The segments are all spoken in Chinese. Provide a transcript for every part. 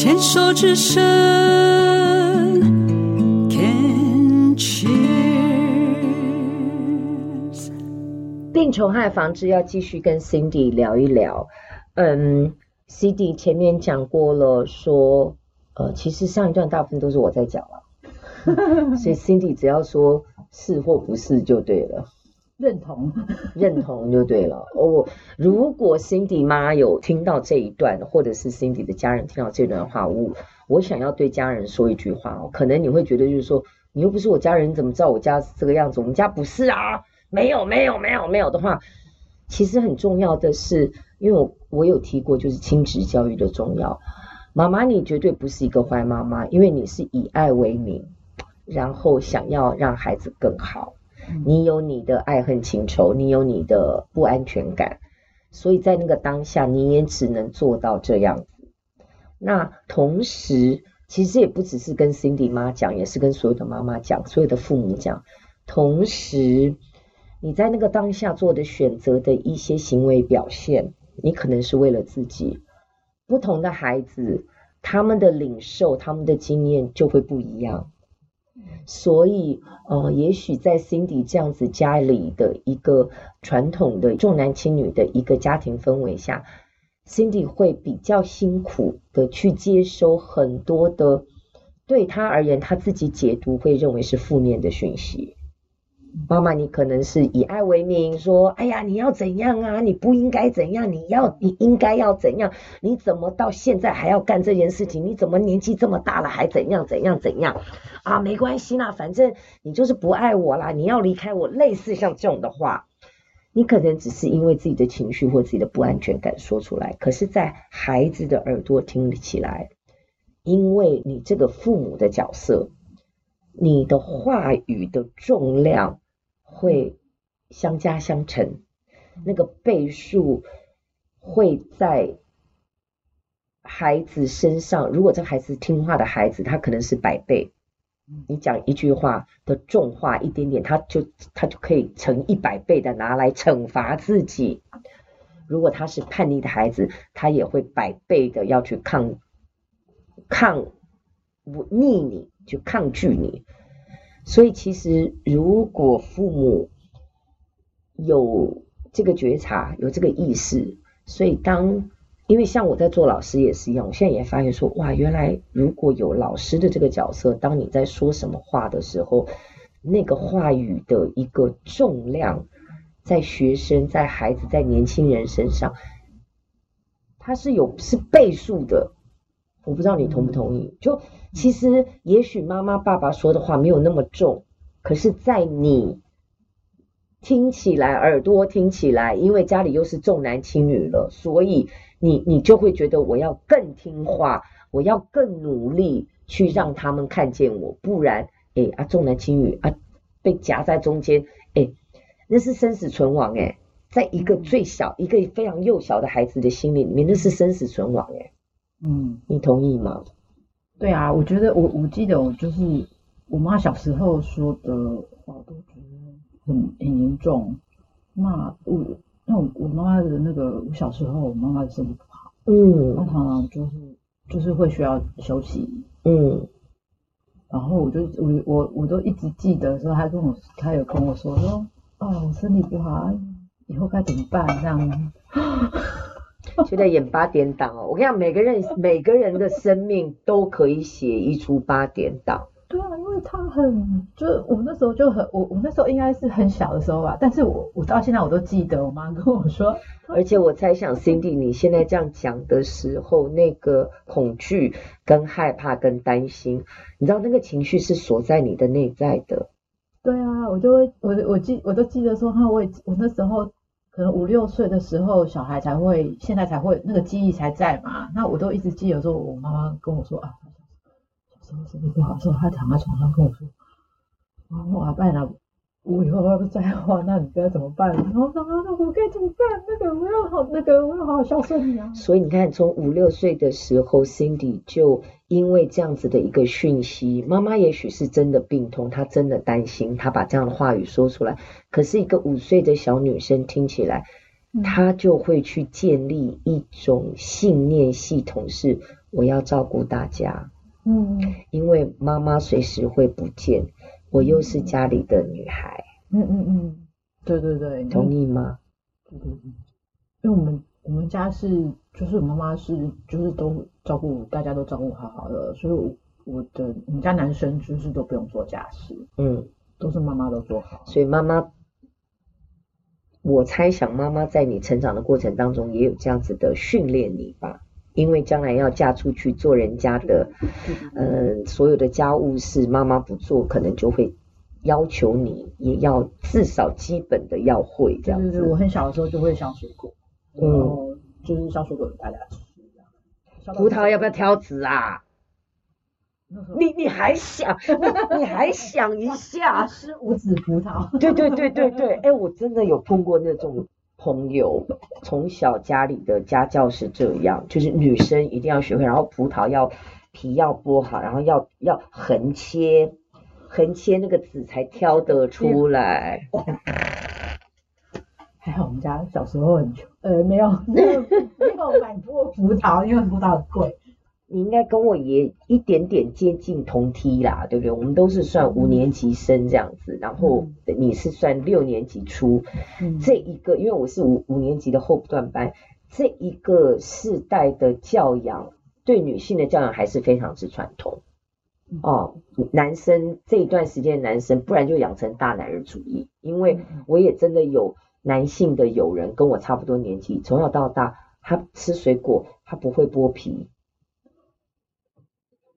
牵手之声，Can cheers。病虫害防治要继续跟 Cindy 聊一聊。嗯，Cindy 前面讲过了说，说呃，其实上一段大部分都是我在讲了，所以 Cindy 只要说是或不是就对了。认同，认同就对了。哦，如果 Cindy 妈有听到这一段，或者是 Cindy 的家人听到这段话，我我想要对家人说一句话哦。可能你会觉得就是说，你又不是我家人，你怎么知道我家这个样子？我们家不是啊，没有，没有，没有，没有的话，其实很重要的是，因为我我有提过，就是亲子教育的重要。妈妈，你绝对不是一个坏妈妈，因为你是以爱为名，然后想要让孩子更好。你有你的爱恨情仇，你有你的不安全感，所以在那个当下，你也只能做到这样子。那同时，其实也不只是跟 Cindy 妈讲，也是跟所有的妈妈讲，所有的父母讲。同时，你在那个当下做的选择的一些行为表现，你可能是为了自己。不同的孩子，他们的领受，他们的经验就会不一样。所以，呃，也许在 Cindy 这样子家里的一个传统的重男轻女的一个家庭氛围下，Cindy 会比较辛苦的去接收很多的，对他而言，他自己解读会认为是负面的讯息。妈妈，你可能是以爱为名，说：“哎呀，你要怎样啊？你不应该怎样？你要，你应该要怎样？你怎么到现在还要干这件事情？你怎么年纪这么大了还怎样怎样怎样？啊，没关系啦，反正你就是不爱我啦，你要离开我。类似像这种的话，你可能只是因为自己的情绪或自己的不安全感说出来，可是，在孩子的耳朵听起来，因为你这个父母的角色，你的话语的重量。会相加相乘，那个倍数会在孩子身上。如果这孩子听话的孩子，他可能是百倍。你讲一句话的重话一点点，他就他就可以成一百倍的拿来惩罚自己。如果他是叛逆的孩子，他也会百倍的要去抗抗逆你，去抗拒你。所以，其实如果父母有这个觉察，有这个意识，所以当因为像我在做老师也是一样，我现在也发现说，哇，原来如果有老师的这个角色，当你在说什么话的时候，那个话语的一个重量，在学生、在孩子、在年轻人身上，它是有是倍数的。我不知道你同不同意？就其实，也许妈妈、爸爸说的话没有那么重，可是，在你听起来，耳朵听起来，因为家里又是重男轻女了，所以你你就会觉得我要更听话，我要更努力去让他们看见我，不然，哎啊，重男轻女啊，被夹在中间，哎，那是生死存亡哎，在一个最小、一个非常幼小的孩子的心里里面，那是生死存亡哎。嗯，你同意吗？对啊，我觉得我我记得我就是我妈小时候说的话，都觉得很很严重。那我那我我妈妈的那个，我小时候我妈妈的身体不好，嗯，她常常就是就是会需要休息，嗯，然后我就我我我都一直记得说，她跟我她有跟我说说，哦，我身体不好，以后该怎么办这样。就在演八点档哦，我跟你讲，每个人 每个人的生命都可以写一出八点档。对啊，因为他很，就是我那时候就很，我我那时候应该是很小的时候吧，但是我我到现在我都记得我妈跟我说，而且我猜想 Cindy 你现在这样讲的时候，那个恐惧跟害怕跟担心，你知道那个情绪是锁在你的内在的。对啊，我就会我我记我都记得说哈，我也我那时候。可能五六岁的时候，小孩才会，现在才会那个记忆才在嘛。那我都一直记得说，我妈妈跟我说啊，小时候身体不好的时候，她躺在床上跟我说，我阿伯呢，我以后要不再画，那你该怎么办？然后说啊，那我该怎么办？那个我要好，那个我要好好孝顺你啊。所以你看，从五六岁的时候，Cindy 就。因为这样子的一个讯息，妈妈也许是真的病痛，她真的担心，她把这样的话语说出来。可是一个五岁的小女生听起来，她就会去建立一种信念系统，是我要照顾大家。嗯，因为妈妈随时会不见，我又是家里的女孩。嗯嗯嗯，对对对，同意吗？对对对，因为我们我们家是，就是我妈妈是，就是都照顾，大家都照顾好好的，所以我，我的我们家男生就是都不用做家事，嗯，都是妈妈都做好。所以妈妈，我猜想妈妈在你成长的过程当中也有这样子的训练你吧。因为将来要嫁出去做人家的，嗯、呃，所有的家务事妈妈不做，可能就会要求你也要至少基本的要会这样子。对对对，我很小的时候就会削水果，嗯就是削水果给大家吃。葡萄要不要挑籽啊？你你还想你还想一下？是无籽葡萄？对对对对对，哎，我真的有碰过那种。朋友从小家里的家教是这样，就是女生一定要学会，然后葡萄要皮要剥好，然后要要横切，横切那个籽才挑得出来。还好我们家小时候很穷，呃，没有没有没有买过葡萄，因为葡萄很贵。你应该跟我也一点点接近同梯啦，对不对？我们都是算五年级生这样子，然后你是算六年级初，嗯、这一个因为我是五五年级的后段班，这一个世代的教养对女性的教养还是非常之传统。哦。男生这一段时间男生，不然就养成大男人主义，因为我也真的有男性的友人跟我差不多年纪，从小到大他吃水果他不会剥皮。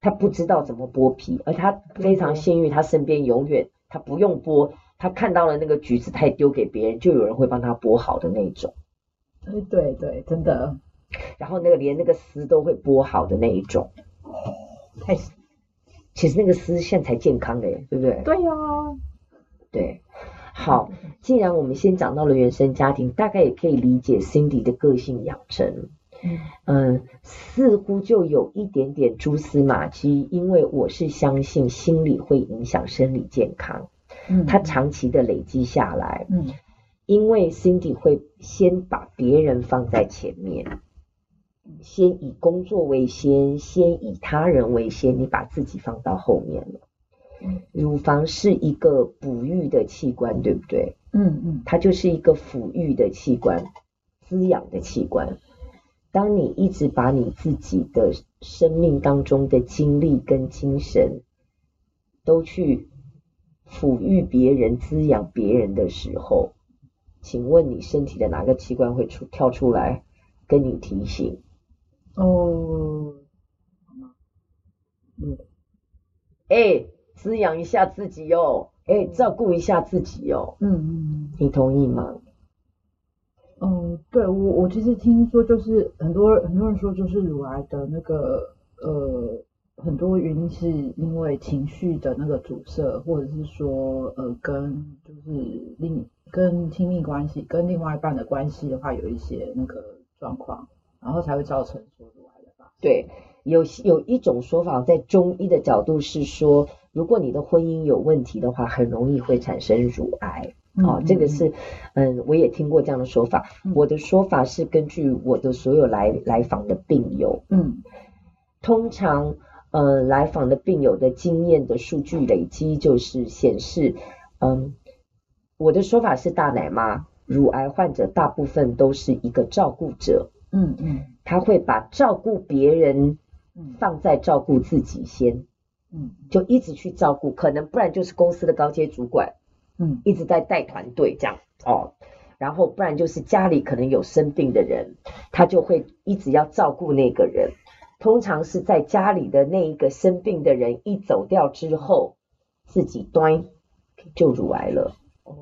他不知道怎么剥皮，而他非常幸运，他身边永远他不用剥，他看到了那个橘子，他也丢给别人，就有人会帮他剥好的那种。对对对，真的。然后那个连那个丝都会剥好的那一种。太，其实那个丝现在才健康的耶，对不对？对呀、啊。对，好，既然我们先讲到了原生家庭，大概也可以理解 Cindy 的个性养成。嗯，似乎就有一点点蛛丝马迹，因为我是相信心理会影响生理健康。嗯，它长期的累积下来，嗯，因为 Cindy 会先把别人放在前面，先以工作为先，先以他人为先，你把自己放到后面了。嗯，乳房是一个哺育的器官，对不对？嗯嗯，它就是一个抚育的器官，滋养的器官。当你一直把你自己的生命当中的精力跟精神都去抚育别人、滋养别人的时候，请问你身体的哪个器官会出跳出来跟你提醒？哦，嗯，哎，滋养一下自己哦，哎，照顾一下自己哦，嗯嗯，你同意吗？嗯，对我我其实听说就是很多很多人说就是乳癌的那个呃很多原因是因为情绪的那个阻塞，或者是说呃跟就是另跟亲密关系跟另外一半的关系的话有一些那个状况，然后才会造成说乳癌的发生。对，有有一种说法在中医的角度是说，如果你的婚姻有问题的话，很容易会产生乳癌。哦，这个是，嗯，我也听过这样的说法。嗯、我的说法是根据我的所有来来访的病友，嗯，通常，呃，来访的病友的经验的数据累积就是显示，嗯，我的说法是大奶妈，乳癌患者大部分都是一个照顾者，嗯嗯，他会把照顾别人放在照顾自己先，嗯，就一直去照顾，可能不然就是公司的高阶主管。嗯，一直在带团队这样哦，然后不然就是家里可能有生病的人，他就会一直要照顾那个人。通常是在家里的那一个生病的人一走掉之后，自己端就乳癌了。哦，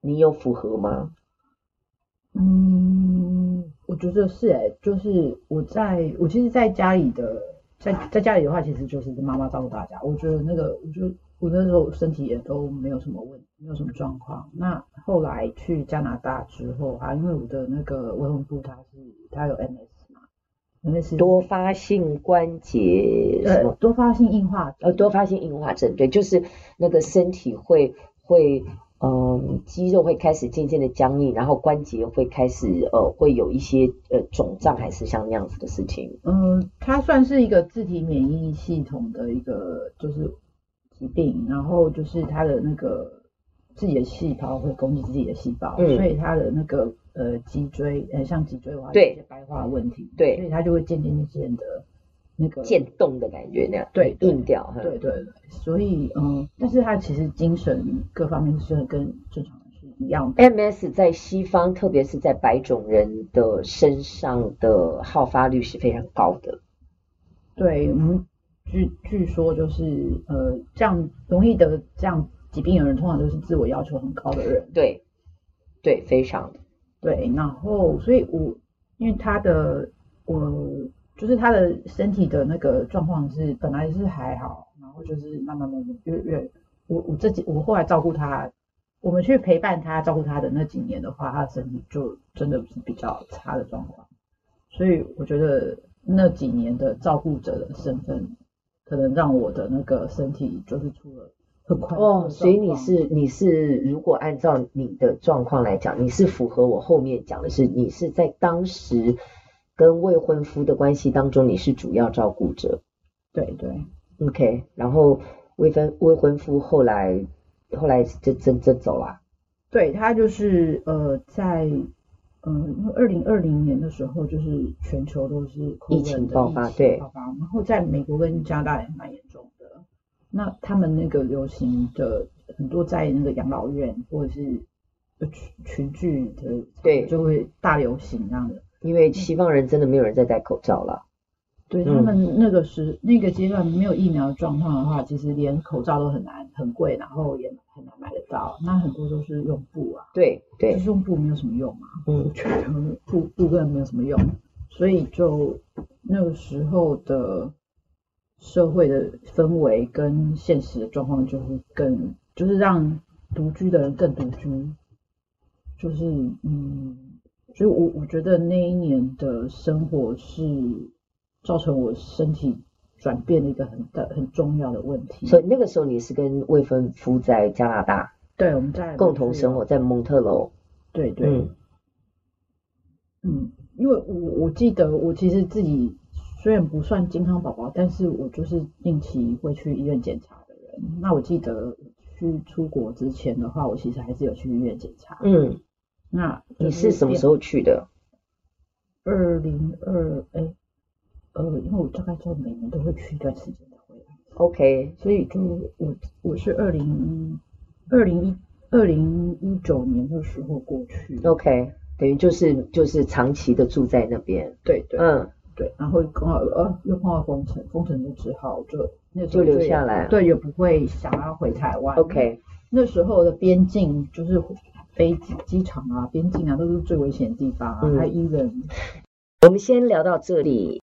你有符合吗？嗯，我觉得是哎，就是我在我其实在家里的，在在家里的话，其实就是妈妈照顾大家。我觉得那个，我觉得。我那时候身体也都没有什么问题，没有什么状况。那后来去加拿大之后啊，因为我的那个未婚夫他是他有 MS 嘛，MS 多发性关节什么？多发性硬化，呃，多发性硬化症，对，就是那个身体会会嗯，肌肉会开始渐渐的僵硬，然后关节会开始呃，会有一些呃肿胀，还是像那样子的事情？嗯，它算是一个自体免疫系统的一个就是疾病，然后就是它的那个自己的细胞会攻击自己的细胞，嗯、所以它的那个呃脊椎呃像脊椎的话有一些白化的问题，对，所以它就会渐渐渐渐的。那个渐冻的感觉，那样对硬掉，对对对，所以嗯，但是他其实精神各方面是跟正常人是一样的。MS 在西方，特别是在白种人的身上的好发率是非常高的。对，我们据据说就是呃，这样容易得这样疾病的人，通常都是自我要求很高的人。对，对，非常对。然后，所以我因为他的我。就是他的身体的那个状况是本来是还好，然后就是慢慢慢慢越越我我自己我后来照顾他，我们去陪伴他照顾他的那几年的话，他的身体就真的是比较差的状况。所以我觉得那几年的照顾者的身份，可能让我的那个身体就是出了很快哦。所以你是你是如果按照你的状况来讲，你是符合我后面讲的是你是在当时。跟未婚夫的关系当中，你是主要照顾者，对对，OK。然后未婚未婚夫后来后来就真真走了，对他就是呃在嗯，因为二零二零年的时候，就是全球都是疫情爆发，对，爆发，然后在美国跟加拿大也蛮严重的。那他们那个流行的很多在那个养老院或者是群群聚的，对，就会大流行这样的。因为西方人真的没有人在戴口罩了，对他们那个时、嗯、那个阶段没有疫苗的状况的话，其实连口罩都很难很贵，然后也很难买得到。那很多都是用布啊，对对，就是用布没有什么用嘛，嗯，布布根本没有什么用，所以就那个时候的社会的氛围跟现实的状况就会更，就是让独居的人更独居，就是嗯。所以我，我我觉得那一年的生活是造成我身体转变的一个很大很重要的问题。所以那个时候你是跟未婚夫在加拿大？对，我们在共同生活在蒙特楼。对对。嗯，嗯，因为我我记得我其实自己虽然不算健康宝宝，但是我就是定期会去医院检查的人。那我记得去出国之前的话，我其实还是有去医院检查。嗯。那你是什么时候去的？二零二哎，呃，因为我大概就每年都会去一段时间才回来。OK，所以就我我是二零二零一二零一九年的时候过去。OK，等于就是就是长期的住在那边。对对，嗯对，然后刚好呃又碰到封城，封城就只好就那就留下来，对，也不会想要回台湾。OK，那时候的边境就是。飞机机场啊，边境啊，都是最危险的地方啊，还有医人。我们先聊到这里。